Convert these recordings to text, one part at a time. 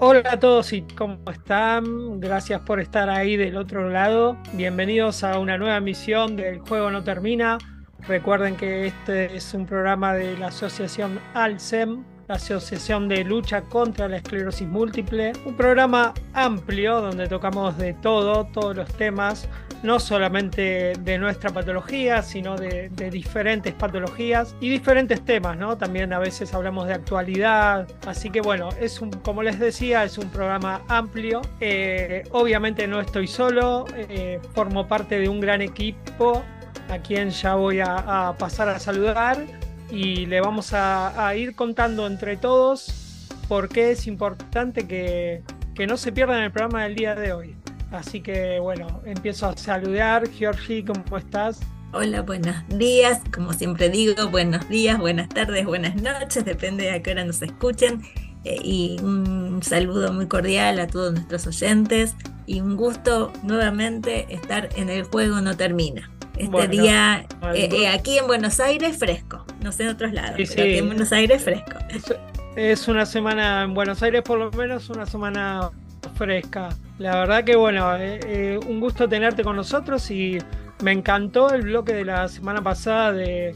Hola a todos y cómo están. Gracias por estar ahí del otro lado. Bienvenidos a una nueva emisión del Juego No Termina. Recuerden que este es un programa de la Asociación ALSEM, la Asociación de Lucha contra la Esclerosis Múltiple. Un programa amplio donde tocamos de todo, todos los temas, no solamente de nuestra patología, sino de, diferentes patologías y diferentes temas, ¿no? También a veces hablamos de actualidad. Así que bueno, es un, como les decía, es un programa amplio. Eh, obviamente no estoy solo, eh, formo parte de un gran equipo a quien ya voy a, pasar a saludar y le vamos a, a, ir contando entre todos por qué es importante que, que no se pierdan el programa del día de hoy. Así que bueno, empiezo a saludar. Georgie, ¿cómo estás? Hola, buenos días. Como siempre digo, buenos días, buenas tardes, buenas noches, depende de a qué hora nos escuchen. Eh, y un saludo muy cordial a todos nuestros oyentes y un gusto nuevamente estar en el juego no termina. Este Bueno, día eh, eh, aquí en Buenos Aires fresco, no sé en otros lados, Sí, pero sí. aquí en Buenos Aires fresco. Es, es una semana en Buenos Aires, por lo menos una semana fresca. La verdad que bueno, eh, eh, un gusto tenerte con nosotros y me encantó el bloque de la semana pasada de,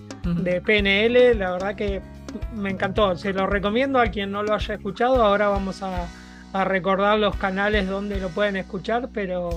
PNL, la verdad que me encantó, se lo recomiendo a quien no lo haya escuchado, ahora vamos a, a recordar los canales donde lo pueden escuchar, pero,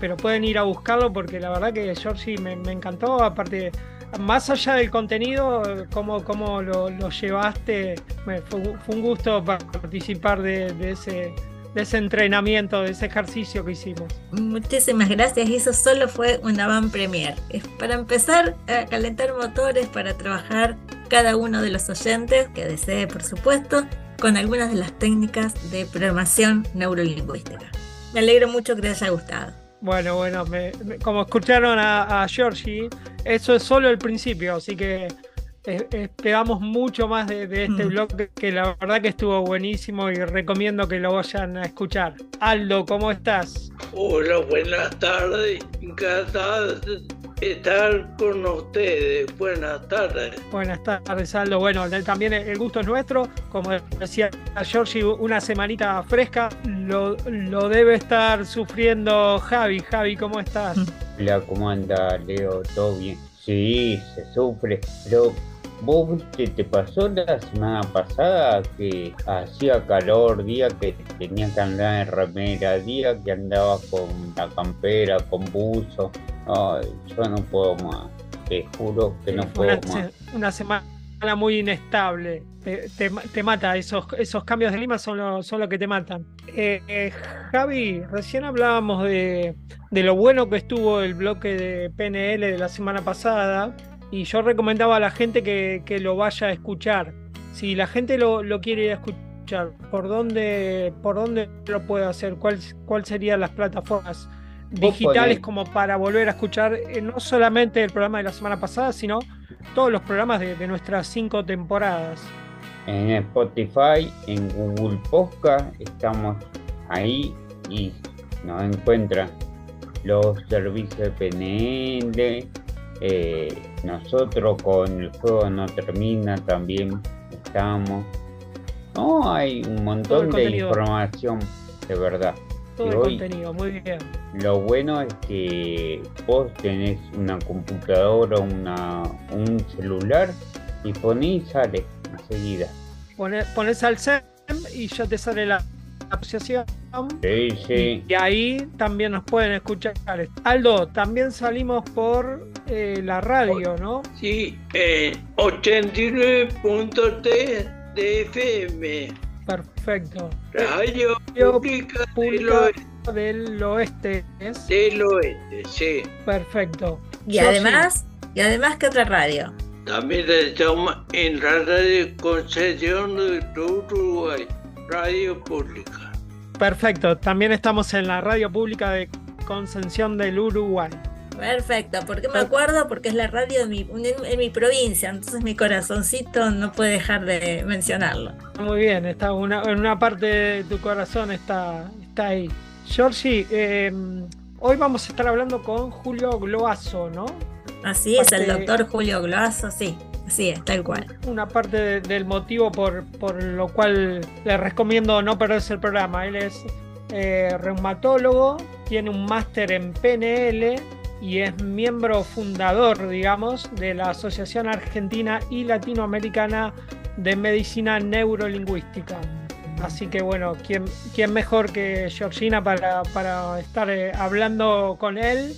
pero pueden ir a buscarlo porque la verdad que Georgie me, me encantó, aparte más allá del contenido, cómo, cómo lo, lo llevaste, me- fue, fue un gusto participar de, de ese, de ese entrenamiento, de ese ejercicio que hicimos. Muchísimas gracias. Eso solo fue una van premier. Es para empezar a calentar motores, para trabajar cada uno de los oyentes que desee, por supuesto, con algunas de las técnicas de programación neurolingüística. Me alegro mucho que les haya gustado. Bueno, bueno, me- me- como escucharon a, a Georgie, eso es solo el principio, así que esperamos mucho más de, de este Mm. blog que la verdad que estuvo buenísimo y recomiendo que lo vayan a escuchar. Aldo, ¿cómo estás? Hola, buenas tardes. Encantado de estar con ustedes. Buenas tardes. Buenas tardes, Aldo. Bueno, también el gusto es nuestro. Como decía Georgie, una semanita fresca. Lo, lo debe estar sufriendo Javi. Javi, ¿cómo estás? Hola, ¿cómo anda, Leo? ¿Todo bien? Sí, se sufre, pero vos viste, te pasó la semana pasada que hacía calor, día que tenías que andar en remera, día que andaba con la campera, con buzo. Ay, yo no puedo más, te juro que no puedo una, más. una semana muy inestable. Te, te- te mata, esos, esos cambios de clima son lo, son lo que te matan. Eh, eh, Javi, recién hablábamos de, de lo bueno que estuvo el bloque de PNL de la semana pasada y yo recomendaba a la gente que, que lo vaya a escuchar. Si la gente lo, lo quiere ir a escuchar, ¿por dónde, por dónde lo puede hacer? ¿Cuál, ¿Cuál serían las plataformas digitales como para volver a escuchar eh, no solamente el programa de la semana pasada, sino todos los programas de, de nuestras cinco temporadas. En Spotify, en Google Podcast, estamos ahí y nos encuentran los servicios de PNL. Eh, nosotros con el juego no termina también estamos. No, hay un montón de información de verdad. Todo Y el hoy- contenido, muy bien. Lo bueno es que vos tenés una computadora, una, un celular y ponés y sale enseguida. Pone- Pones al SEM y ya te sale la asociación. Sí, sí. Y ahí también nos pueden escuchar. Aldo, también salimos por eh, la radio, ¿no? Sí, eh, 89.3 de FM. Perfecto. Radio Pública del Pública Oeste. del Oeste es. Del Oeste, sí. Perfecto. Y Yo además, y además, ¿qué otra radio? También estamos en la radio Concesión de Uruguay, Radio Pública. Perfecto. También estamos en la radio pública de Concepción del Uruguay. Perfecto, porque me acuerdo porque es la radio de mi, en, en mi provincia, entonces mi corazoncito no puede dejar de mencionarlo. Muy bien, está una, en una parte de tu corazón está, está ahí. Georgie, eh, hoy vamos a estar hablando con Julio Gloazo, ¿no? Así es, el doctor Julio Gloazo, sí, así es, tal cual. Una parte de- del motivo por, por lo cual le recomiendo no perderse el programa. Él es eh, reumatólogo, tiene un máster en PNL y es miembro fundador, digamos, de la Asociación Argentina y Latinoamericana de Medicina Neurolingüística. Así que bueno, ¿quién, quién mejor que Georgina para, para estar eh, hablando con él?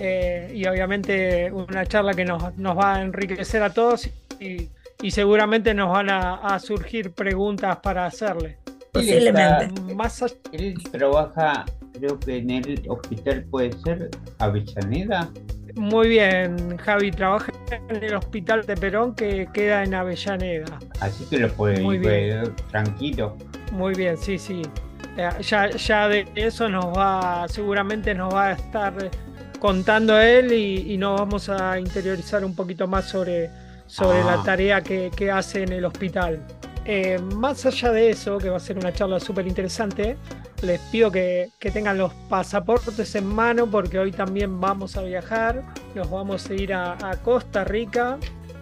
Eh, y obviamente una charla que nos, nos va a enriquecer a todos y, y seguramente nos van a, a surgir preguntas para hacerle. Posiblemente. Más allá- Él trabaja, creo que en el hospital puede ser Avellaneda. muy bien, Javi, trabaja en el hospital de Perón que queda en Avellaneda. Así que lo puede Muy ir bien. tranquilo. Muy bien, sí, sí. Eh, Ya, ya de eso nos va, seguramente nos va a estar contando él y, y nos vamos a interiorizar un poquito más sobre, sobre Ah. la tarea que, que hace en el hospital. Eh, más allá de eso, que va a ser una charla súper interesante, les pido que, que tengan los pasaportes en mano porque hoy también vamos a viajar, nos vamos a ir a, a Costa Rica,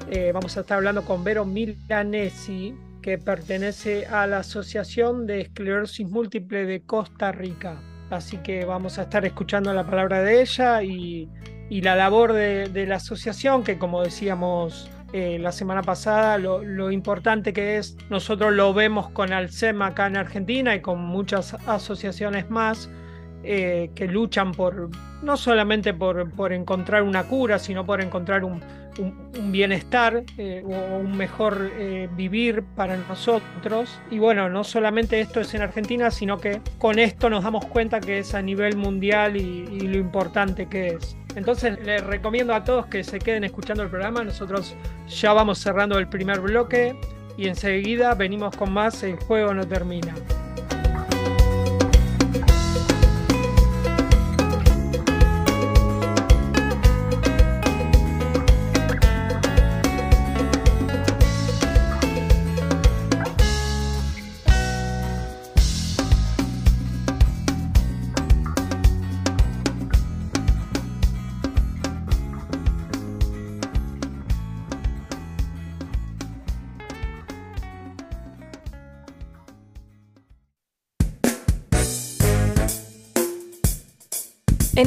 Eh, vamos a estar hablando con Vero Milanesi, que pertenece a la Asociación de Esclerosis Múltiple de Costa Rica. Así que vamos a estar escuchando la palabra de ella y, la labor de, la asociación, que como decíamos eh, la semana pasada, lo, lo importante que es, nosotros lo vemos con Alcem acá en Argentina y con muchas asociaciones más eh, que luchan por, no solamente por, encontrar una cura, sino por encontrar un bienestar eh, o un mejor eh, vivir para nosotros. Y bueno, no solamente esto es en Argentina, sino que con esto nos damos cuenta que es a nivel mundial y, y lo importante que es. Entonces les recomiendo a todos que se queden escuchando el programa. Nosotros ya vamos cerrando el primer bloque y enseguida venimos con más El juego no termina.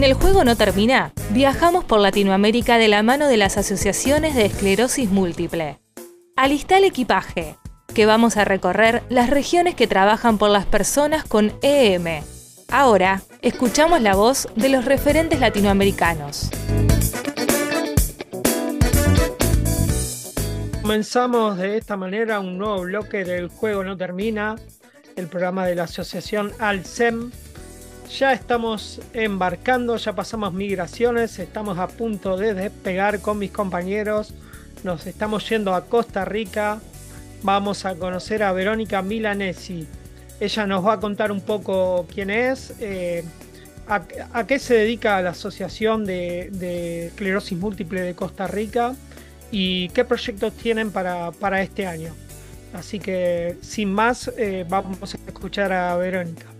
El juego no termina, viajamos por Latinoamérica de la mano de las asociaciones de esclerosis múltiple. Alista el equipaje, que vamos a recorrer las regiones que trabajan por las personas con EM. Ahora, escuchamos la voz de los referentes latinoamericanos. Comenzamos de esta manera un nuevo bloque del juego no termina, el programa de la asociación Alcem. Ya estamos embarcando, ya pasamos migraciones, estamos a punto de despegar con mis compañeros. Nos estamos yendo a Costa Rica. Vamos a conocer a Verónica Milanesi. Ella nos va a contar un poco quién es, eh, a, qué se dedica la Asociación de, de Esclerosis Múltiple de Costa Rica y qué proyectos tienen para, para este año. Así que sin más, eh, vamos a escuchar a Verónica.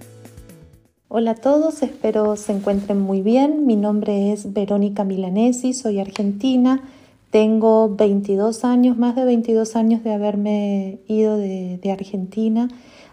Hola a todos, espero se encuentren muy bien. Mi nombre es Verónica Milanesi, soy argentina. Tengo 22 años, más de 22 años de haberme ido de, de Argentina.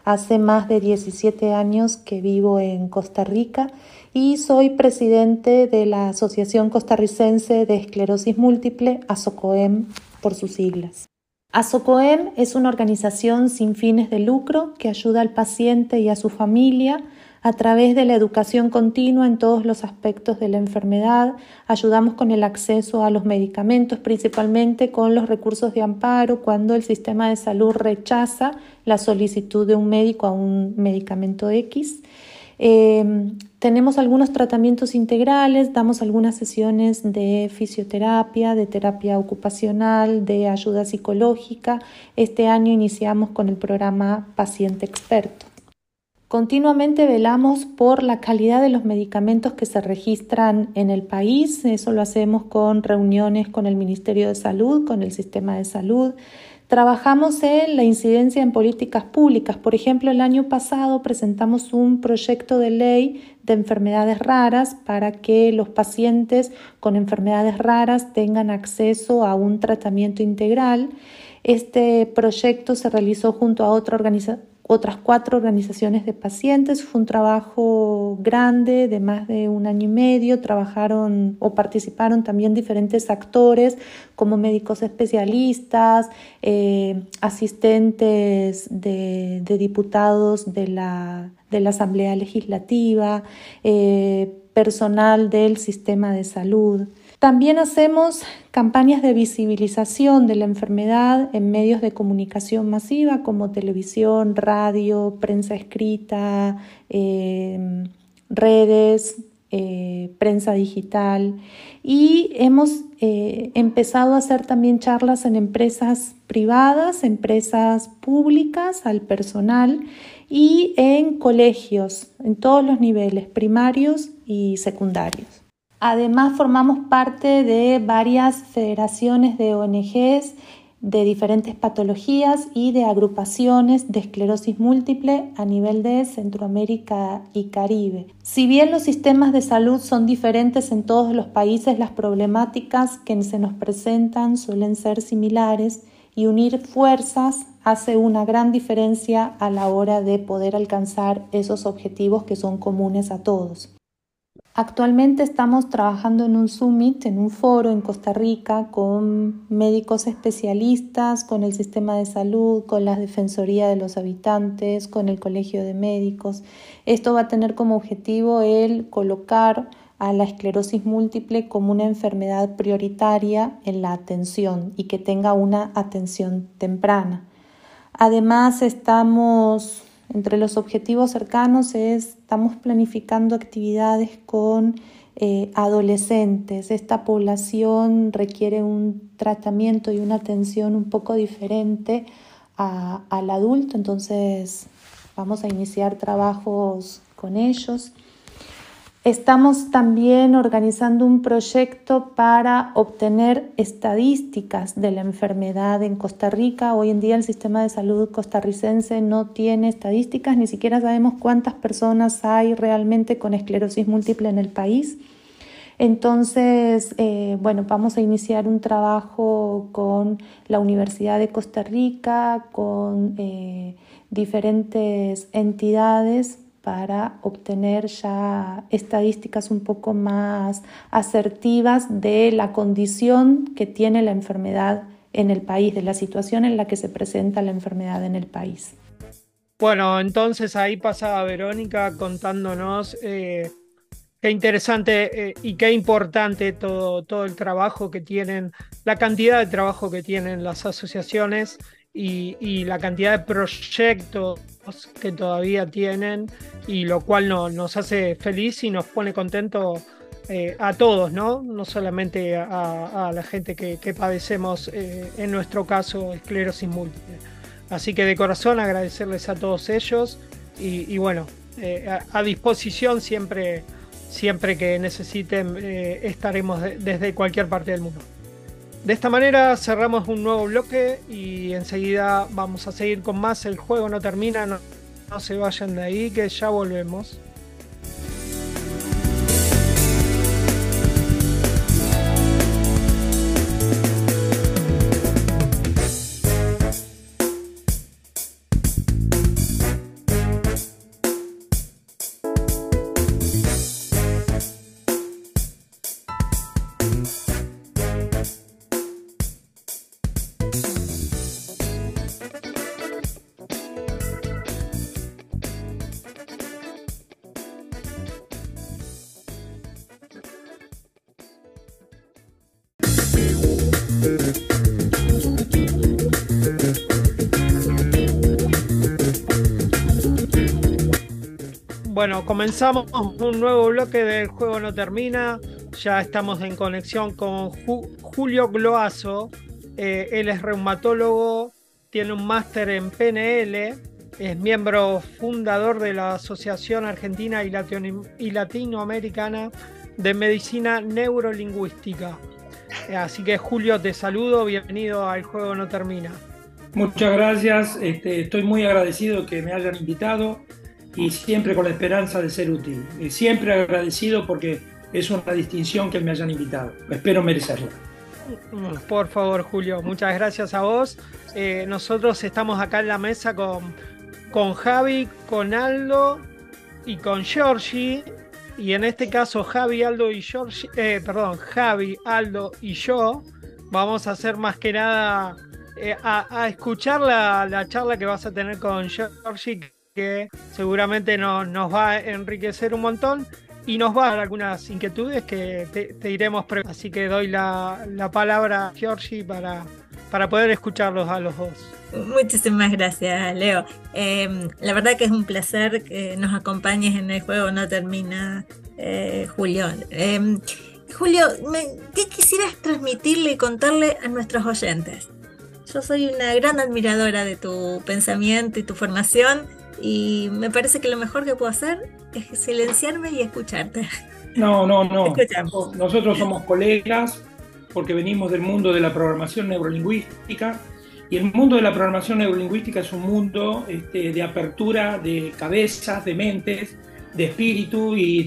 Hace más de 17 años que vivo en Costa Rica y soy presidente de la Asociación Costarricense de Esclerosis Múltiple, ASOCOEM por sus siglas. ASOCOEM es una organización sin fines de lucro que ayuda al paciente y a su familia a través de la educación continua en todos los aspectos de la enfermedad. Ayudamos con el acceso a los medicamentos, principalmente con los recursos de amparo cuando el sistema de salud rechaza la solicitud de un médico a un medicamento X. Eh, tenemos algunos tratamientos integrales, damos algunas sesiones de fisioterapia, de terapia ocupacional, de ayuda psicológica. Este año iniciamos con el programa Paciente Experto. Continuamente velamos por la calidad de los medicamentos que se registran en el país. Eso lo hacemos con reuniones con el Ministerio de Salud, con el sistema de salud. Trabajamos en la incidencia en políticas públicas. Por ejemplo, el año pasado presentamos un proyecto de ley de enfermedades raras para que los pacientes con enfermedades raras tengan acceso a un tratamiento integral. Este proyecto se realizó junto a otra organización otras cuatro organizaciones de pacientes. Fue un trabajo grande de más de un año y medio. Trabajaron o participaron también diferentes actores como médicos especialistas, eh, asistentes de, diputados de la, de la, Asamblea Legislativa, eh, personal del sistema de salud. También hacemos campañas de visibilización de la enfermedad en medios de comunicación masiva como televisión, radio, prensa escrita, em, redes, eh, prensa digital y hemos eh, empezado a hacer también charlas en empresas privadas, empresas públicas, al personal y en colegios en todos los niveles, primarios y secundarios. Además, formamos parte de varias federaciones de ONGs de diferentes patologías y de agrupaciones de esclerosis múltiple a nivel de Centroamérica y Caribe. Si bien los sistemas de salud son diferentes en todos los países, las problemáticas que se nos presentan suelen ser similares y unir fuerzas hace una gran diferencia a la hora de poder alcanzar esos objetivos que son comunes a todos. Actualmente estamos trabajando en un summit, en un foro en Costa Rica con médicos especialistas, con el sistema de salud, con la Defensoría de los Habitantes, con el Colegio de Médicos. Esto va a tener como objetivo el colocar a la esclerosis múltiple como una enfermedad prioritaria en la atención y que tenga una atención temprana. Además, estamos entre los objetivos cercanos es, estamos planificando actividades con eh, adolescentes. Esta población requiere un tratamiento y una atención un poco diferente al adulto, entonces vamos a iniciar trabajos con ellos. Estamos también organizando un proyecto para obtener estadísticas de la enfermedad en Costa Rica. Hoy en día el sistema de salud costarricense no tiene estadísticas, ni siquiera sabemos cuántas personas hay realmente con esclerosis múltiple en el país. Entonces, eh, bueno, vamos a iniciar un trabajo con la Universidad de Costa Rica, con eh, diferentes entidades para obtener ya estadísticas un poco más asertivas de la condición que tiene la enfermedad en el país, de la situación en la que se presenta la enfermedad en el país. Bueno, entonces ahí pasaba Verónica contándonos eh, qué interesante eh, y qué importante todo, todo el trabajo que tienen, la cantidad de trabajo que tienen las asociaciones y, la cantidad de proyectos que todavía tienen y lo cual nos hace feliz y nos pone contento eh, a todos, ¿no? No solamente a, la gente que, padecemos, eh, en nuestro caso, esclerosis múltiple. Así que de corazón agradecerles a todos ellos y, bueno, eh, a, disposición siempre, siempre que necesiten estaremos desde cualquier parte del mundo. De esta manera cerramos un nuevo bloque y enseguida vamos a seguir con más. El juego no termina, no, se vayan de ahí que ya volvemos. Bueno, comenzamos un nuevo bloque del Juego No Termina. Ya estamos en conexión con Julio Gloazo. Eh, él es reumatólogo, tiene un máster en PNL, es miembro fundador de la Asociación Argentina y, Latinoamericana de Medicina Neurolingüística. Eh, así que Julio, te saludo, bienvenido al Juego No Termina. Muchas gracias, este, estoy muy agradecido que me hayan invitado y siempre con la esperanza de ser útil. siempre agradecido porque es una distinción que me hayan invitado. Espero merecerla. Por favor, Julio, muchas gracias a vos. Eh, nosotros estamos acá en la mesa con, con Javi, con Aldo y con Georgie. Y en este caso, Javi, Aldo y Georgie, eh, perdón, Javi, Aldo y yo vamos a hacer más que nada eh, a, escuchar la, charla que vas a tener con Georgie, que seguramente nos va a enriquecer un montón y nos va a dar algunas inquietudes que te, iremos Así que doy la, palabra a Georgie para, para poder escucharlos a los dos. Muchísimas gracias, Leo. Em, la verdad que es un placer que nos acompañes en el juego No Termina, eh, Julio. Em, Julio, ¿qué quisieras transmitirle y contarle a nuestros oyentes? Yo soy una gran admiradora de tu pensamiento y tu formación y me parece que lo mejor que puedo hacer es silenciarme y escucharte. No, no, no. Nosotros somos colegas porque venimos del mundo de la programación neurolingüística y el mundo de la programación neurolingüística es un mundo este, de apertura de cabezas, de mentes, de espíritu y,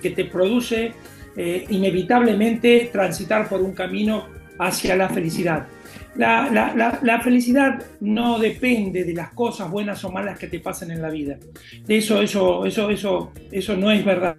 que te produce eh, inevitablemente transitar por un camino hacia la felicidad. La, felicidad no depende de las cosas buenas o malas que te pasen en la vida. Eso, eso, eso, eso, eso no es verdad.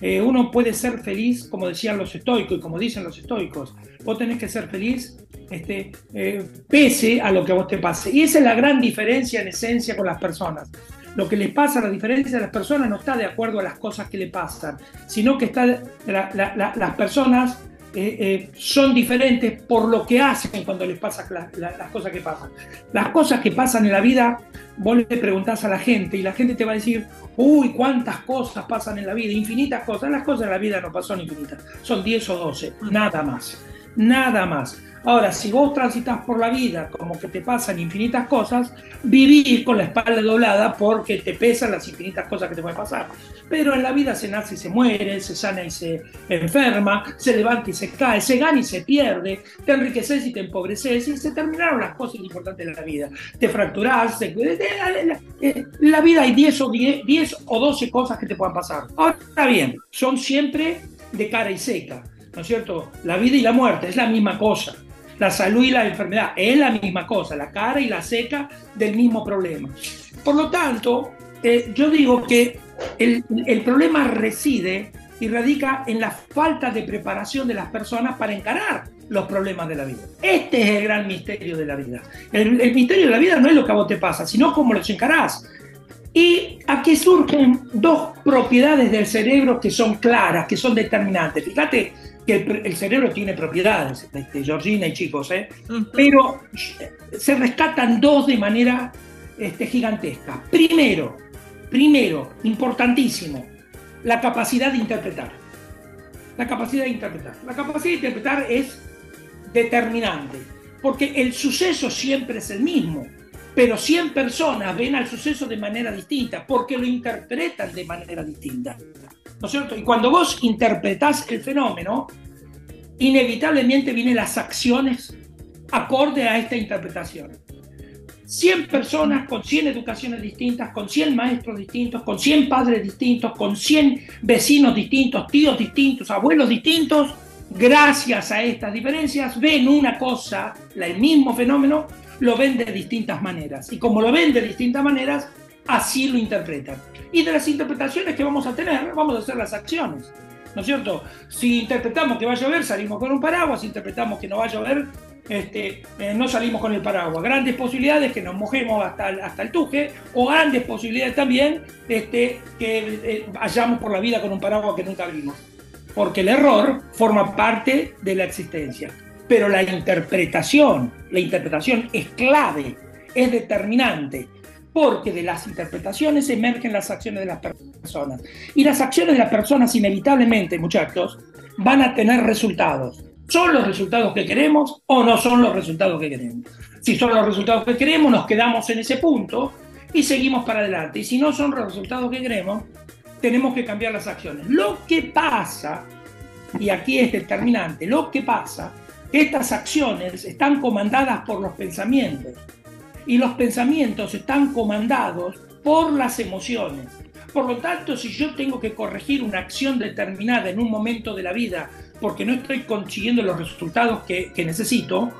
Eh, uno puede ser feliz, como decían los estoicos y como dicen los estoicos. Vos tenés que ser feliz este, eh, pese a lo que a vos te pase. Y esa es la gran diferencia en esencia con las personas. Lo que les pasa, la diferencia de las personas no está de acuerdo a las cosas que le pasan, sino que está las personas eh, eh, son diferentes por lo que hacen cuando les pasan las cosas que pasan. Las cosas que pasan en la vida, vos le preguntás a la gente y la gente te va a decir, uy, cuántas cosas pasan en la vida, infinitas cosas. Las cosas en la vida no son infinitas, son 10 o 12, nada más, nada más. Ahora, si vos transitas por la vida como que te pasan infinitas cosas, vivir con la espalda doblada porque te pesan las infinitas cosas que te pueden pasar. Pero en la vida se nace y se muere, se sana y se enferma, se levanta y se cae, se gana y se pierde, te enriqueces y te empobreces y se terminaron las cosas importantes de la vida. Te fracturás, la vida hay 10 o, 10 o 12 cosas que te puedan pasar. Ahora bien, son siempre de cara y seca. ¿no es cierto? La vida y la muerte es la misma cosa la salud y la enfermedad. Es la misma cosa, la cara y la seca del mismo problema. Por lo tanto, eh, yo digo que el, problema reside y radica en la falta de preparación de las personas para encarar los problemas de la vida. Este es el gran misterio de la vida. El, el misterio de la vida no es lo que a vos te pasa, sino cómo los encarás. Y aquí surgen dos propiedades del cerebro que son claras, que son determinantes. Fíjate que el, cerebro tiene propiedades, este, Georgina y chicos, ¿eh? pero se rescatan dos de manera este, gigantesca. Primero, primero, importantísimo, la capacidad de interpretar. La capacidad de interpretar. La capacidad de interpretar es determinante, porque el suceso siempre es el mismo, pero 100 personas ven al suceso de manera distinta, porque lo interpretan de manera distinta. ¿No es cierto? Y cuando vos interpretás el fenómeno, inevitablemente vienen las acciones acorde a esta interpretación. 100 personas con 100 educaciones distintas, con 100 maestros distintos, con 100 padres distintos, con 100 vecinos distintos, tíos distintos, abuelos distintos, gracias a estas diferencias ven una cosa, el mismo fenómeno, lo ven de distintas maneras. Y como lo ven de distintas maneras, así lo interpretan. Y de las interpretaciones que vamos a tener, vamos a hacer las acciones. ¿No es cierto? Si interpretamos que va a llover, salimos con un paraguas. Si interpretamos que no va a llover, este, eh, no salimos con el paraguas. Grandes posibilidades que nos mojemos hasta hasta el tuje, o grandes posibilidades también este, que eh, vayamos por la vida con un paraguas que nunca abrimos. Porque el error forma parte de la existencia. Pero la interpretación, la interpretación es clave, es determinante porque de las interpretaciones emergen las acciones de las personas. Y las acciones de las personas inevitablemente, muchachos, van a tener resultados. ¿Son los resultados que queremos o no son los resultados que queremos? Si son los resultados que queremos, nos quedamos en ese punto y seguimos para adelante. Y si no son los resultados que queremos, tenemos que cambiar las acciones. Lo que pasa, y aquí es determinante, lo que pasa, que estas acciones están comandadas por los pensamientos y los pensamientos están comandados por las emociones. Por lo tanto, si yo tengo que corregir una acción determinada en un momento de la vida porque no estoy consiguiendo los resultados que, necesito,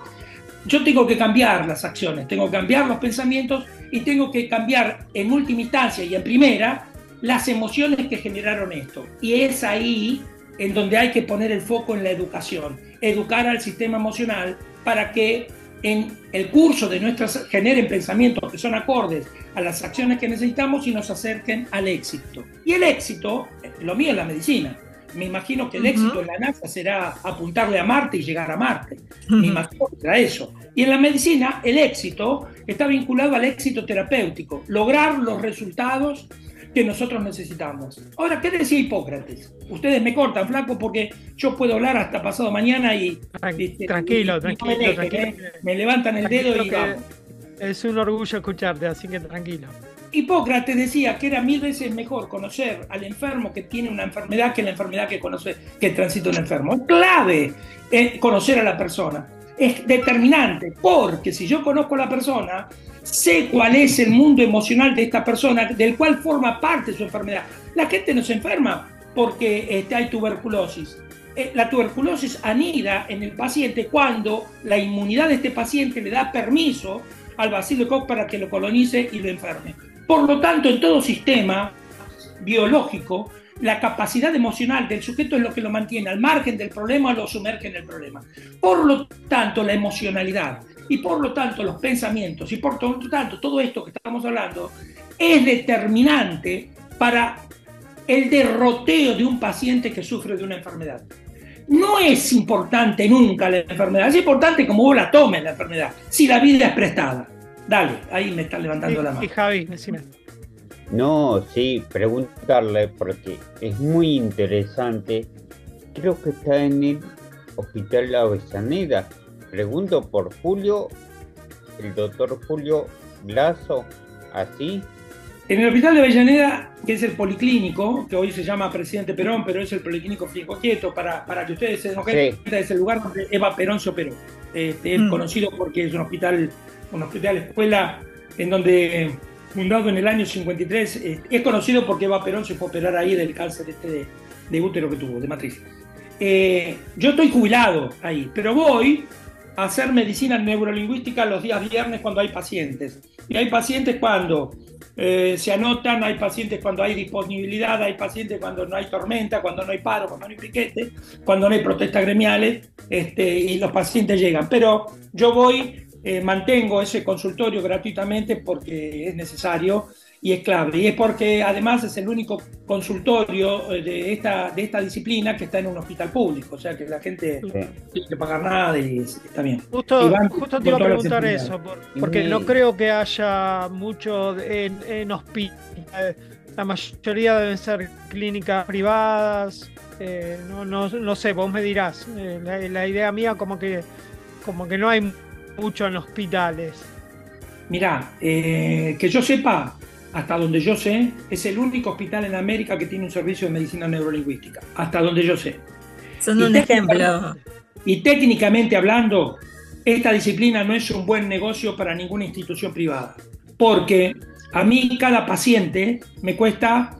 yo tengo que cambiar las acciones, tengo que cambiar los pensamientos y tengo que cambiar en última instancia y en primera las emociones que generaron esto. Y es ahí en donde hay que poner el foco en la educación, educar al sistema emocional para que en el curso de nuestras generen pensamientos que son acordes a las acciones que necesitamos y nos acerquen al éxito. Y el éxito, lo mío es la medicina. Me imagino que el éxito en la NASA será apuntarle a Marte y llegar a Marte. Me imagino que será eso. Y en la medicina, el éxito está vinculado al éxito terapéutico, lograr los resultados que nosotros necesitamos. Ahora, ¿qué decía Hipócrates? Ustedes me cortan, flaco, porque yo puedo hablar hasta pasado mañana y... Tranquilo, tranquilo, me, tranquilo. me, levantan el dedo y vamos. Es un orgullo escucharte, así que tranquilo. Hipócrates decía que era mil veces mejor conocer al enfermo que tiene una enfermedad que la enfermedad que conoce que transita un enfermo. Es clave eh, conocer a la persona. Es determinante, porque si yo conozco a la persona, sé cuál es el mundo emocional de esta persona, del cual forma parte su enfermedad. La gente no se enferma porque este, hay tuberculosis. Eh, la tuberculosis anida en el paciente cuando la inmunidad de este paciente le da permiso al bacilo de Koch para que lo colonice y lo enferme. Por lo tanto, en todo sistema biológico, la capacidad emocional del sujeto es lo que lo mantiene al margen del problema o lo sumerge en el problema. Por lo tanto, la emocionalidad y por lo tanto los pensamientos y por lo tanto todo esto que estamos hablando es determinante para el derroteo de un paciente que sufre de una enfermedad. No es importante nunca la enfermedad, es importante como vos la tomes la enfermedad, si la vida es prestada. Dale, ahí me está levantando la mano. Y Javi, decime. No, sí, preguntarle porque es muy interesante. Creo que está en el Hospital La Avellaneda Pregunto por Julio, el doctor Julio Lazo, así. En el Hospital de Avellaneda, que es el policlínico, que hoy se llama Presidente Perón, pero es el policlínico Fico Quieto, para, para que ustedes se den cuenta, es el lugar donde Eva Perón se operó. Este, es mm. conocido porque es un hospital, un hospital escuela en donde, fundado en el año 53, es conocido porque Eva Perón se fue a operar ahí del cáncer este de, útero que tuvo, de matriz. Eh, yo estoy jubilado ahí, pero voy hacer medicina neurolingüística los días viernes cuando hay pacientes. Y hay pacientes cuando eh, se anotan, hay pacientes cuando hay disponibilidad, hay pacientes cuando no hay tormenta, cuando no hay paro, cuando no hay piquete, cuando no hay protestas gremiales, este, y los pacientes llegan. Pero yo voy, eh, mantengo ese consultorio gratuitamente porque es necesario y es clave. Y es porque además es el único consultorio eh, de esta, de esta disciplina que está en un hospital público, o sea que la gente no tiene que pagar nada y está bien. Justo, justo te iba a preguntar eso, porque no creo que haya mucho en, en hospitales. La mayoría deben ser clínicas privadas. Eh, no, no, no, sé, vos me dirás. Eh, la, la idea mía como que, como que no hay mucho en hospitales. Mirá, que yo sepa, hasta donde yo sé, es el único hospital en América que tiene un servicio de medicina neurolingüística, hasta donde yo sé. Son un ejemplo. Y técnicamente hablando, esta disciplina no es un buen negocio para ninguna institución privada, porque a mí cada paciente me cuesta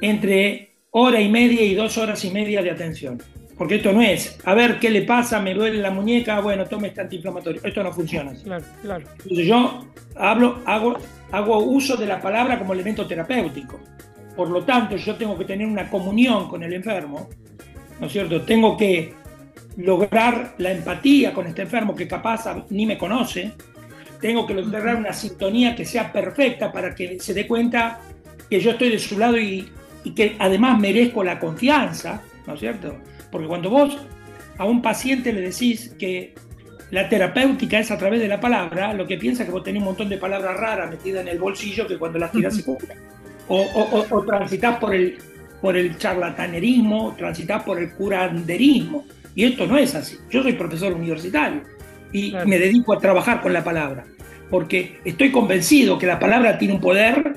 entre hora y media y dos horas y media de atención. Porque esto no es, a ver qué le pasa, me duele la muñeca, bueno, tome este antiinflamatorio. Esto no funciona. Claro, claro. Entonces yo hablo, hago, hago uso de la palabra como elemento terapéutico. Por lo tanto, yo tengo que tener una comunión con el enfermo, ¿no es cierto? Tengo que lograr la empatía con este enfermo que capaz ni me conoce. Tengo que lograr una sintonía que sea perfecta para que se dé cuenta que yo estoy de su lado y, y que además merezco la confianza, ¿no es cierto? Porque cuando vos a un paciente le decís que la terapéutica es a través de la palabra, lo que piensa que vos tenés un montón de palabras raras metidas en el bolsillo que cuando las tirás se cumplen. O, o, o, transitas por el, por el charlatanerismo, transitas por el curanderismo. Y esto no es así. Yo soy profesor universitario y me dedico a trabajar con la palabra, porque estoy convencido que la palabra tiene un poder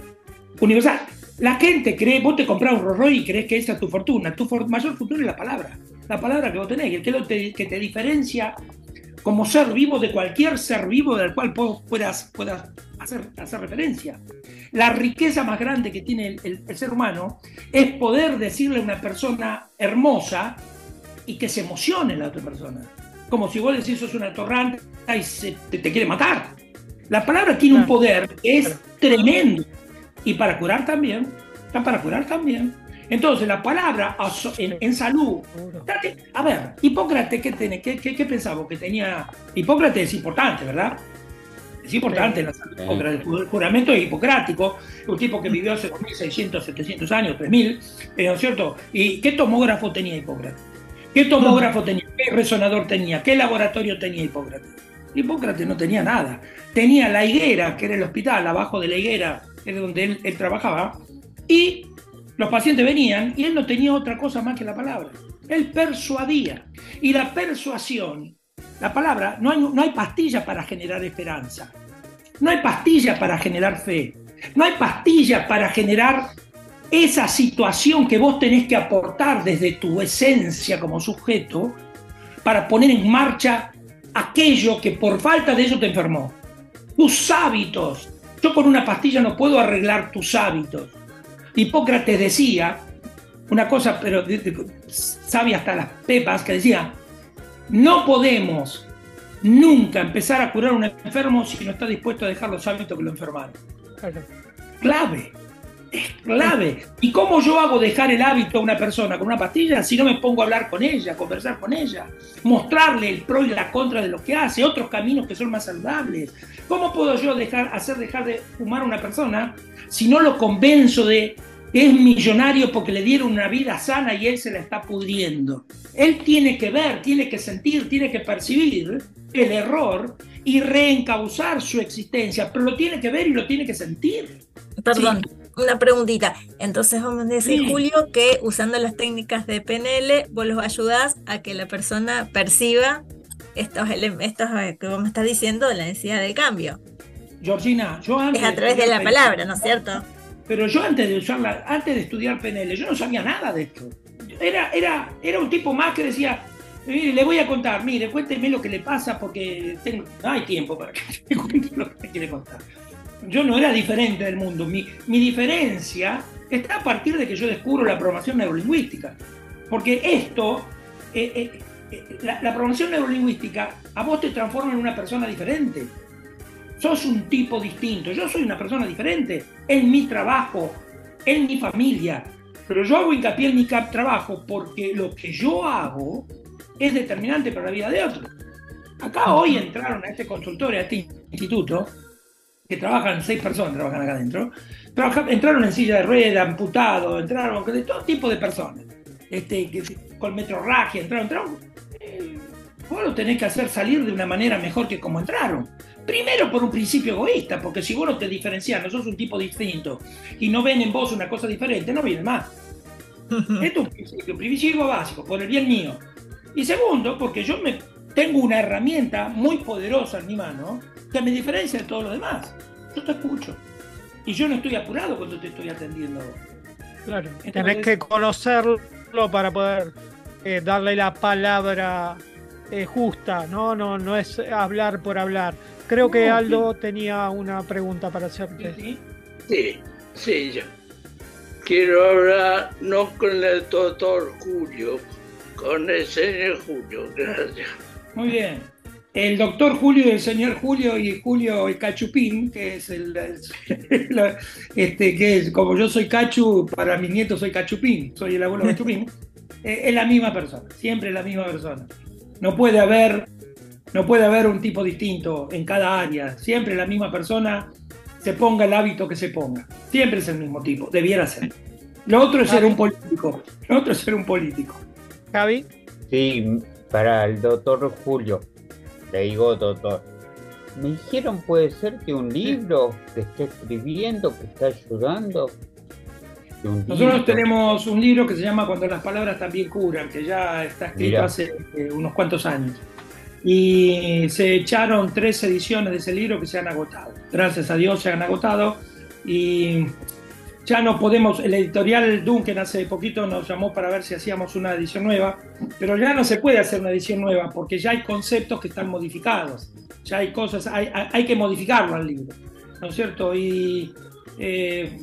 universal. La gente cree, vos te compras un Rolls y crees que esa es tu fortuna. Tu mayor fortuna es la palabra. La palabra que vos tenés, que es lo que te diferencia como ser vivo de cualquier ser vivo del cual puedas, puedas hacer, hacer referencia. La riqueza más grande que tiene el, ser humano es poder decirle a una persona hermosa y que se emocione la otra persona. Como si vos decís sos una torrante y se, te, quiere matar. La palabra tiene un poder que es tremendo. Y para curar también, para curar también. Entonces, la palabra en, salud. A ver, Hipócrates, ¿qué, tiene, qué, qué, pensaba? Que tenía. Hipócrates es importante, ¿verdad? Es importante la salud. El juramento es hipocrático, un tipo que vivió hace 2.600, 700 años, 3.000, eh, ¿no es cierto? ¿Y qué tomógrafo tenía Hipócrates? ¿Qué tomógrafo tenía? ¿Qué resonador tenía? ¿Qué laboratorio tenía Hipócrates? Hipócrates no tenía nada. Tenía la higuera, que era el hospital, abajo de la higuera, era donde él, él trabajaba, y los pacientes venían y él no tenía otra cosa más que la palabra. Él persuadía. Y la persuasión, la palabra, no hay, pastilla para generar esperanza. No hay pastilla para generar fe. No hay pastilla para generar esa situación que vos tenés que aportar desde tu esencia como sujeto para poner en marcha aquello que por falta de eso te enfermó. Tus hábitos. Yo con una pastilla no puedo arreglar tus hábitos. Hipócrates decía una cosa, pero sabe hasta las pepas, que decía, no podemos nunca empezar a curar a un enfermo si no está dispuesto a dejar los hábitos que lo enfermaron. Clave, es clave. ¿Y cómo yo hago dejar el hábito a una persona con una pastilla si no me pongo a hablar con ella, conversar con ella, mostrarle el pro y la contra de lo que hace, otros caminos que son más saludables? ¿Cómo puedo yo dejar, hacer dejar de fumar a una persona si no lo convenzo de es millonario porque le dieron una vida sana y él se la está pudriendo. Él tiene que ver, tiene que sentir, tiene que percibir el error y reencauzar su existencia, pero lo tiene que ver y lo tiene que sentir. Perdón, una preguntita. Entonces vamos a decir, Julio, que usando las técnicas de PNL, vos los ayudás a que la persona perciba estos, estos eh, que vos me estás diciendo de la necesidad de cambio. Georgina, yo antes... Es a través de la palabra, ¿no es cierto? Pero yo antes de usarla, antes de estudiar PNL, yo no sabía nada de esto. Era, era, era un tipo más que decía, mire, le voy a contar, mire, cuénteme lo que le pasa porque no hay tiempo para que le cuente lo que me quiere contar. Yo no era diferente del mundo. Mi, mi diferencia está a partir de que yo descubro la programación neurolingüística. Porque esto, eh, eh, eh, la, la programación neurolingüística a vos te transforma en una persona diferente sos un tipo distinto, yo soy una persona diferente en mi trabajo, en mi familia, pero yo hago hincapié en mi trabajo porque lo que yo hago es determinante para la vida de otros. Acá hoy entraron a este consultorio, a este instituto, que trabajan seis personas, trabajan acá adentro, entraron en silla de rueda, amputados, entraron de todo tipo de personas, este, con metrorragia, entraron, entraron. Eh, vos lo tenés que hacer salir de una manera mejor que como entraron. Primero por un principio egoísta, porque si vos no te diferencias, no sos un tipo distinto y no ven en vos una cosa diferente, no vienen más. Esto es un principio, un principio básico, por el bien mío. Y segundo, porque yo me, tengo una herramienta muy poderosa en mi mano que me diferencia de todos los demás. Yo te escucho. Y yo no estoy apurado cuando te estoy atendiendo. Claro, tenés que conocerlo para poder eh, darle la palabra eh, justa, ¿no? ¿no? No es hablar por hablar. Creo que Aldo tenía una pregunta para hacerte. Sí, sí, yo. Quiero hablar no con el doctor Julio, con el señor Julio, gracias. Muy bien. El doctor Julio y el señor Julio y Julio el Cachupín, que es el, este, que es como yo soy Cachu, para mis nietos soy Cachupín, soy el abuelo Cachupín, eh, es la misma persona, siempre la misma persona. No puede haber no puede haber un tipo distinto en cada área. Siempre la misma persona se ponga el hábito que se ponga. Siempre es el mismo tipo. Debiera ser. Lo otro es ser un político. Lo otro es ser un político. Javi. Sí, para el doctor Julio. Le digo, doctor, me dijeron puede ser que un libro que está escribiendo, que está ayudando. Nosotros tenemos un libro que se llama Cuando las palabras también curan, que ya está escrito hace eh, unos cuantos años. Y se echaron tres ediciones de ese libro que se han agotado. Gracias a Dios se han agotado. Y ya no podemos, el editorial Duncan hace poquito nos llamó para ver si hacíamos una edición nueva, pero ya no se puede hacer una edición nueva porque ya hay conceptos que están modificados, ya hay cosas, hay, hay que modificarlo al libro, ¿no es cierto? Y eh,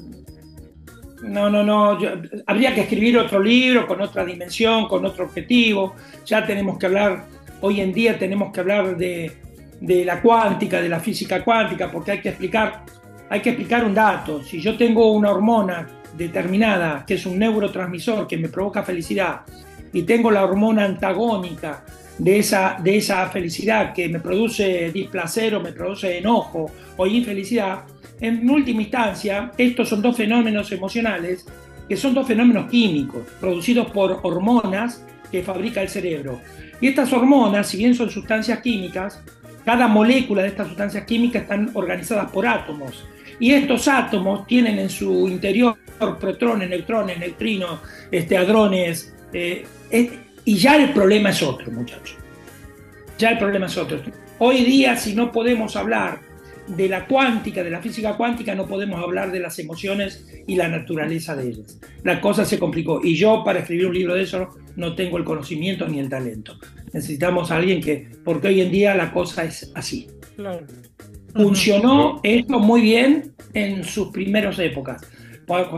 no, no, no, habría que escribir otro libro con otra dimensión, con otro objetivo, ya tenemos que hablar, hoy en día tenemos que hablar de, de la cuántica, de la física cuántica, porque hay que explicar hay que explicar un dato. Si yo tengo una hormona determinada, que es un neurotransmisor que me provoca felicidad, y tengo la hormona antagónica de esa, de esa felicidad que me produce displacer o me produce enojo o infelicidad, en última instancia, estos son dos fenómenos emocionales que son dos fenómenos químicos producidos por hormonas que fabrica el cerebro. Y estas hormonas, si bien son sustancias químicas, cada molécula de estas sustancias químicas están organizadas por átomos. Y estos átomos tienen en su interior protones, neutrones, neutrinos, este, hadrones. Eh, y ya el problema es otro, muchachos. Ya el problema es otro. Hoy día, si no podemos hablar de la cuántica, de la física cuántica, no podemos hablar de las emociones y la naturaleza de ellas. La cosa se complicó. Y yo, para escribir un libro de eso, no tengo el conocimiento ni el talento. Necesitamos a alguien que, porque hoy en día la cosa es así. Claro. Funcionó esto muy bien en sus primeras épocas,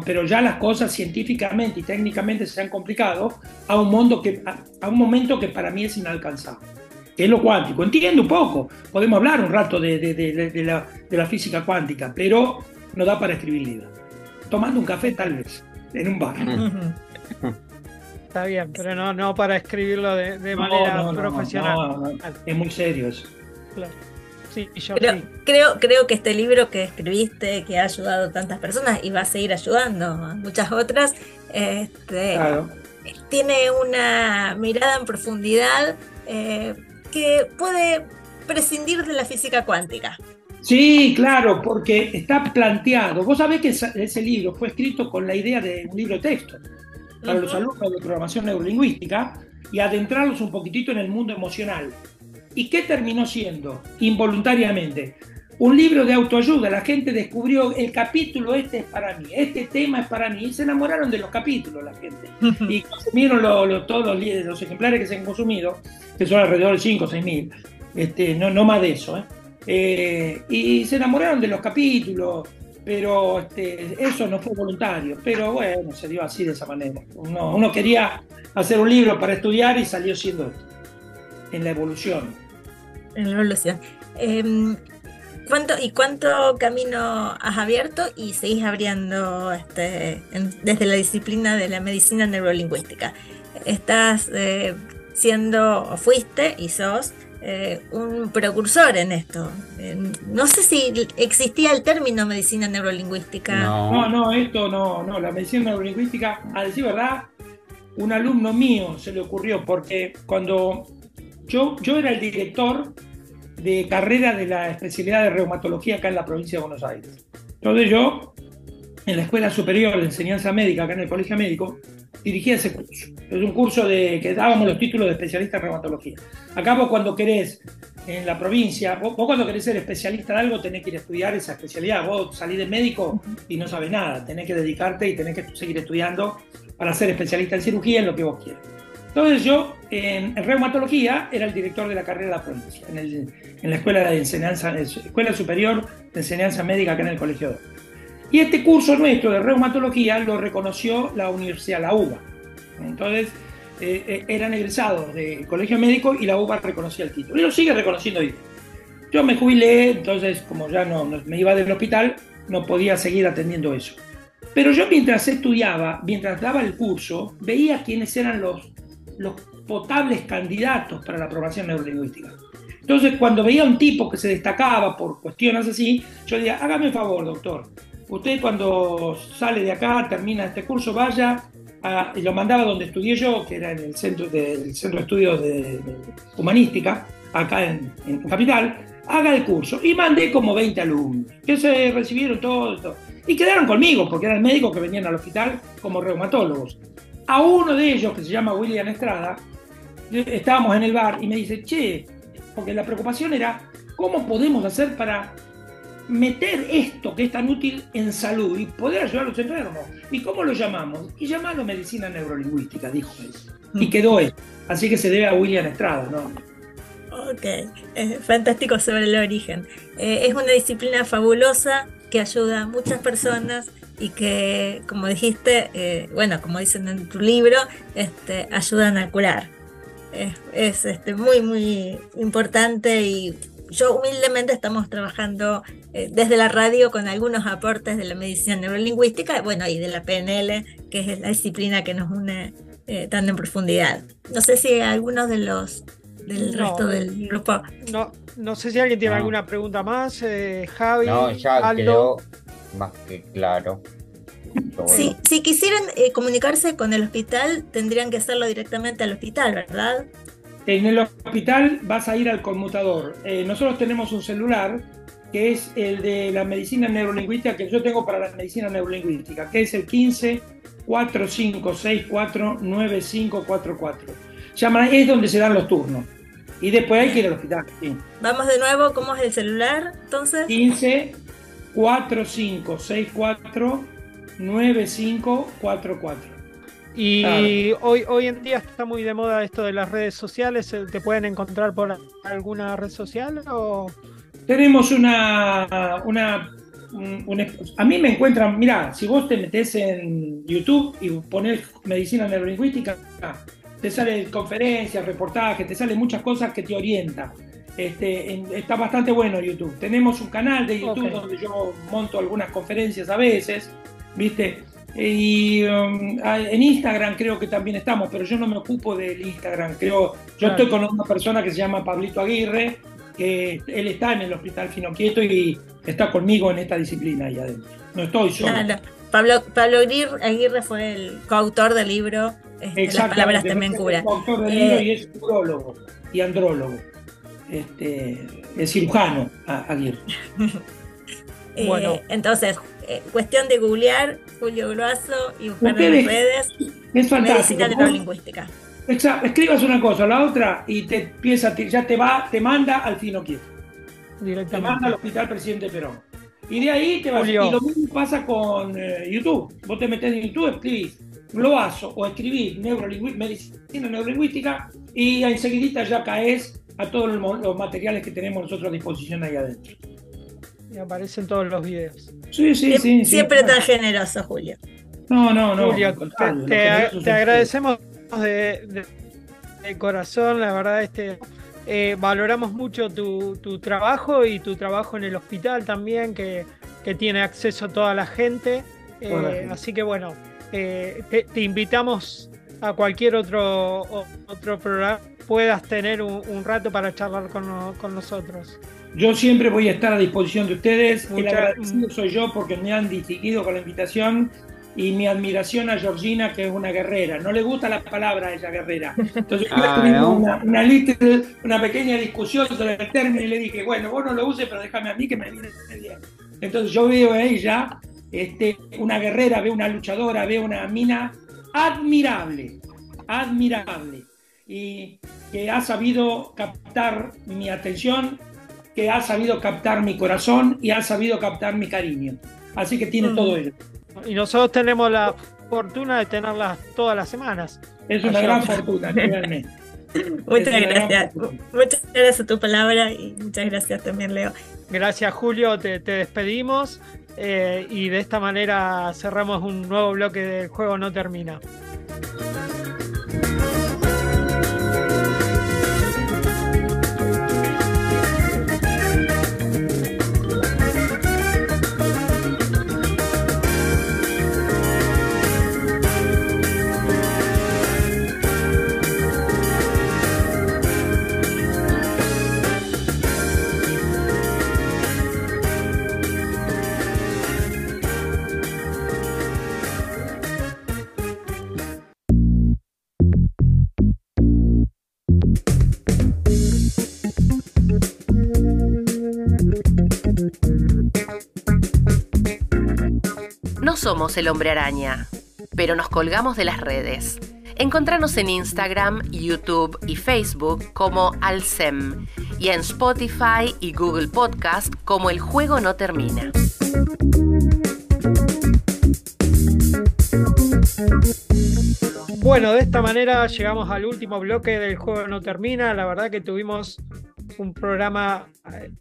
pero ya las cosas científicamente y técnicamente se han complicado a un, mundo que, a, un momento que para mí es inalcanzable, que es lo cuántico. Entiendo un poco, podemos hablar un rato de, de, la, de, la, física cuántica, pero no da para escribir libros. Tomando un café tal vez, en un bar. Está bien, pero no, no para escribirlo de, manera profesional. es muy serio eso. Claro creo, creo, que este libro que escribiste, que ha ayudado a tantas personas y va a seguir ayudando a muchas otras, este, tiene una mirada en profundidad eh, que puede prescindir de la física cuántica. Sí, claro, porque está planteado. Vos sabés que ese libro fue escrito con la idea de un libro texto para los alumnos de programación neurolingüística y adentrarlos un poquitito en el mundo emocional. ¿Y qué terminó siendo? Involuntariamente. Un libro de autoayuda. La gente descubrió el capítulo este es para mí, este tema es para mí. Y se enamoraron de los capítulos la gente. Y consumieron todos los, los, ejemplares que se han consumido, que son alrededor de 5 o 6 mil. Este, no, no más de eso. ¿eh? Eh, y se enamoraron de los capítulos, pero este, eso no fue voluntario. Pero bueno, se dio así de esa manera. Uno, uno quería hacer un libro para estudiar y salió siendo esto, en la evolución en la evolución. Em, ¿cuánto, ¿Y cuánto camino has abierto y seguís abriendo este, desde la disciplina de la medicina neurolingüística? Estás eh, siendo, o fuiste y sos eh, un precursor en esto. no sé si existía el término medicina neurolingüística. No, no, esto no, no, la medicina neurolingüística, a decir verdad, un alumno mío se le ocurrió porque cuando yo, yo era el director de carrera de la especialidad de reumatología acá en la provincia de Buenos Aires. Entonces yo, en la Escuela Superior de Enseñanza Médica, acá en el Colegio Médico, dirigía ese curso. Es un curso de que dábamos los títulos de especialista en reumatología. Acá vos cuando querés, en la provincia, vos, cuando querés ser especialista en algo tenés que ir a estudiar esa especialidad. Vos salís de médico y no sabes nada, tenés que dedicarte y tenés que seguir estudiando para ser especialista en cirugía en lo que vos quieras. Entonces yo, en, reumatología, era el director de la carrera de la provincia, en, la escuela de enseñanza, escuela superior de enseñanza médica acá en el colegio. de Y este curso nuestro de reumatología lo reconoció la universidad, la UBA. Entonces, eh, eh, eran egresados del colegio médico y la UBA reconocía el título. Y lo sigue reconociendo hoy. Yo me jubilé, entonces como ya no, me iba del hospital, no podía seguir atendiendo eso. Pero yo mientras estudiaba, mientras daba el curso, veía quiénes eran los los potables candidatos para la aprobación neurolingüística. Entonces, cuando veía un tipo que se destacaba por cuestiones así, yo decía, hágame un favor, doctor. Usted cuando sale de acá, termina este curso, vaya y lo mandaba donde estudié yo, que era en el centro de, centro de estudios de, humanística, acá en, Capital, haga el curso. Y mandé como 20 alumnos, que se recibieron todo, Y quedaron conmigo, porque eran médicos que venían al hospital como reumatólogos. A uno de ellos, que se llama William Estrada, estábamos en el bar y me dice, che, porque la preocupación era, ¿cómo podemos hacer para meter esto que es tan útil en salud y poder ayudar a los enfermos. ¿Y cómo lo llamamos? Y llamarlo medicina neurolingüística, dijo él. Y mm. quedó él. Así que se debe a William Estrada, ¿no? Ok, eh, fantástico sobre el origen. Eh, es una disciplina fabulosa que ayuda a muchas personas y que, como dijiste, eh, bueno, como dicen en tu libro, este, ayudan a curar. Es, es este, muy, muy importante y yo humildemente estamos trabajando eh, desde la radio con algunos aportes de la medicina neurolingüística, bueno, y de la PNL, que es la disciplina que nos une eh, tan en profundidad. No sé si algunos de los del resto del grupo. No, no sé si alguien tiene alguna pregunta más, eh, Javi. No, ya quedó más que claro. si quisieran comunicarse con el hospital, tendrían que hacerlo directamente al hospital, ¿verdad? En el hospital vas a ir al conmutador. Eh, nosotros tenemos un celular que es el de la medicina neurolingüística que yo tengo para la medicina neurolingüística, que es el 15 4564 9544. Llama, es donde se dan los turnos. Y después hay que ir al hospital. Vamos de nuevo, ¿cómo es el celular entonces? 15 4564 9544. Y hoy, hoy en día está muy de moda esto de las redes sociales. ¿Te pueden encontrar por alguna red social? O... Tenemos una, una a mí me encuentran, mira, si vos te metes en YouTube y pones medicina neurolingüística, te salen conferencias, reportajes, te salen muchas cosas que te orientan. Este, está bastante bueno YouTube. Tenemos un canal de YouTube donde yo monto algunas conferencias a veces, ¿viste? Y um, en Instagram creo que también estamos, pero yo no me ocupo del Instagram. Creo, yo estoy con una persona que se llama Pablito Aguirre, que él está en el Hospital Quieto y está conmigo en esta disciplina ahí adentro. No estoy yo. Pablo, Pablo Aguirre fue el coautor del libro este, Las palabras también curan. coautor del libro y es urologo y andrólogo. Este, es cirujano Aguirre. bueno. Entonces, eh, cuestión de googlear Julio Gruazo y buscar en las redes es medicina neurolingüística. Exacto, escribas una cosa, la otra y te empieza, ya te va, te manda al fino quieto. Te manda al hospital presidente Perón. Y de ahí te vas. Y lo mismo pasa con eh, YouTube. Vos te metés en YouTube, escribís Gloazo o escribís medicina neurolingüística y enseguida ya caes a todos los materiales que tenemos nosotros a disposición ahí adentro aparecen todos los videos. Sí, sí, sí. Siempre tan generoso, Julio. No, no, no. Julio, te, agradecemos de, corazón, la verdad, este. Eh, valoramos mucho tu, trabajo y tu trabajo en el hospital también, que, tiene acceso a toda la gente. Eh, así que bueno, eh, te, invitamos a cualquier otro, otro programa puedas tener un, rato para charlar con, con nosotros. Yo siempre voy a estar a disposición de ustedes. El agradecido soy yo porque me han distinguido con la invitación y mi admiración a Georgina, que es una guerrera. No le gusta la palabra a ella, guerrera. Entonces ah, tuvimos una, una, pequeña discusión sobre el término y le dije, bueno, vos no lo uses, pero déjame a mí que me viene bien. Entonces yo veo a ella este, una guerrera, veo una luchadora, veo una mina admirable, admirable. Y que ha sabido captar mi atención que ha sabido captar mi corazón y ha sabido captar mi cariño. Así que tiene todo ello. Y nosotros tenemos la fortuna de tenerlas todas las semanas. Es una gran fortuna, realmente. Muchas gracias. Muchas gracias a tu palabra y muchas gracias también, Leo. Gracias, Julio. Te, despedimos eh, y de esta manera cerramos un nuevo bloque del juego No Termina. Somos el hombre araña, pero nos colgamos de las redes. Encontranos en Instagram, YouTube y Facebook como Alcem y en Spotify y Google Podcast como El Juego No Termina. Bueno, de esta manera llegamos al último bloque del Juego No Termina. La verdad que tuvimos un programa eh,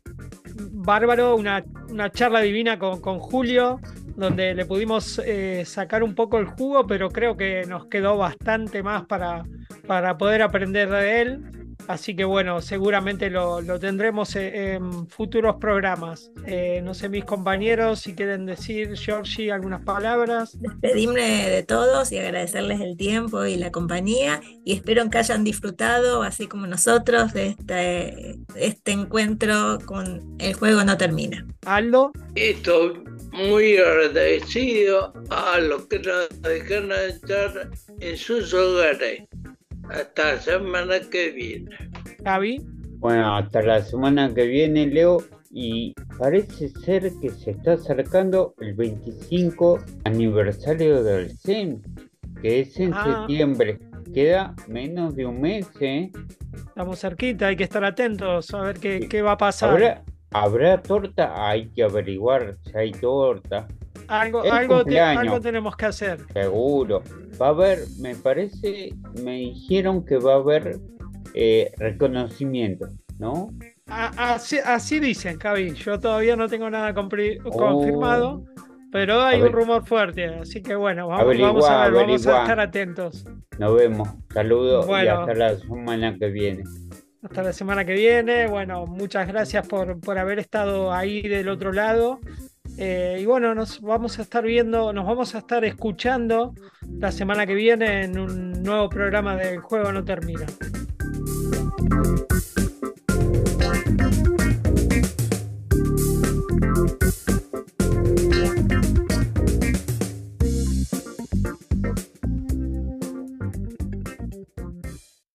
bárbaro, una, charla divina con, con Julio donde le pudimos eh, sacar un poco el jugo, pero creo que nos quedó bastante más para, para poder aprender de él. Así que bueno, seguramente lo, tendremos en, futuros programas. Eh, no sé, mis compañeros, si quieren decir, Georgie, algunas palabras. Despedirme de todos y agradecerles el tiempo y la compañía. Y espero que hayan disfrutado, así como nosotros, de este, este encuentro con El Juego No Termina. Aldo. Esto muy agradecido a los que nos dejan entrar en sus hogares. Hasta la semana que viene. Javi. Bueno, hasta la semana que viene, Leo. Y parece ser que se está acercando el 25 aniversario del CEM, que es en ah. septiembre. Queda menos de un mes, ¿eh? Estamos cerquita, hay que estar atentos a ver qué, qué va a pasar. ¿Habrá torta? Hay que averiguar si hay torta. Algo, algo, algo, tenemos que hacer. Seguro. Va a haber, me parece, me dijeron que va a haber eh, reconocimiento, ¿no? Así, así dicen, Javi. Yo todavía no tengo nada oh. confirmado, pero hay un rumor fuerte. Así que bueno, vamos, a ver, vamos a estar atentos. Nos vemos. Saludos y hasta la semana que viene hasta la semana que viene. Bueno, muchas gracias por, haber estado ahí del otro lado. Eh, y bueno, nos vamos a estar viendo, nos vamos a estar escuchando la semana que viene en un nuevo programa del juego no termina.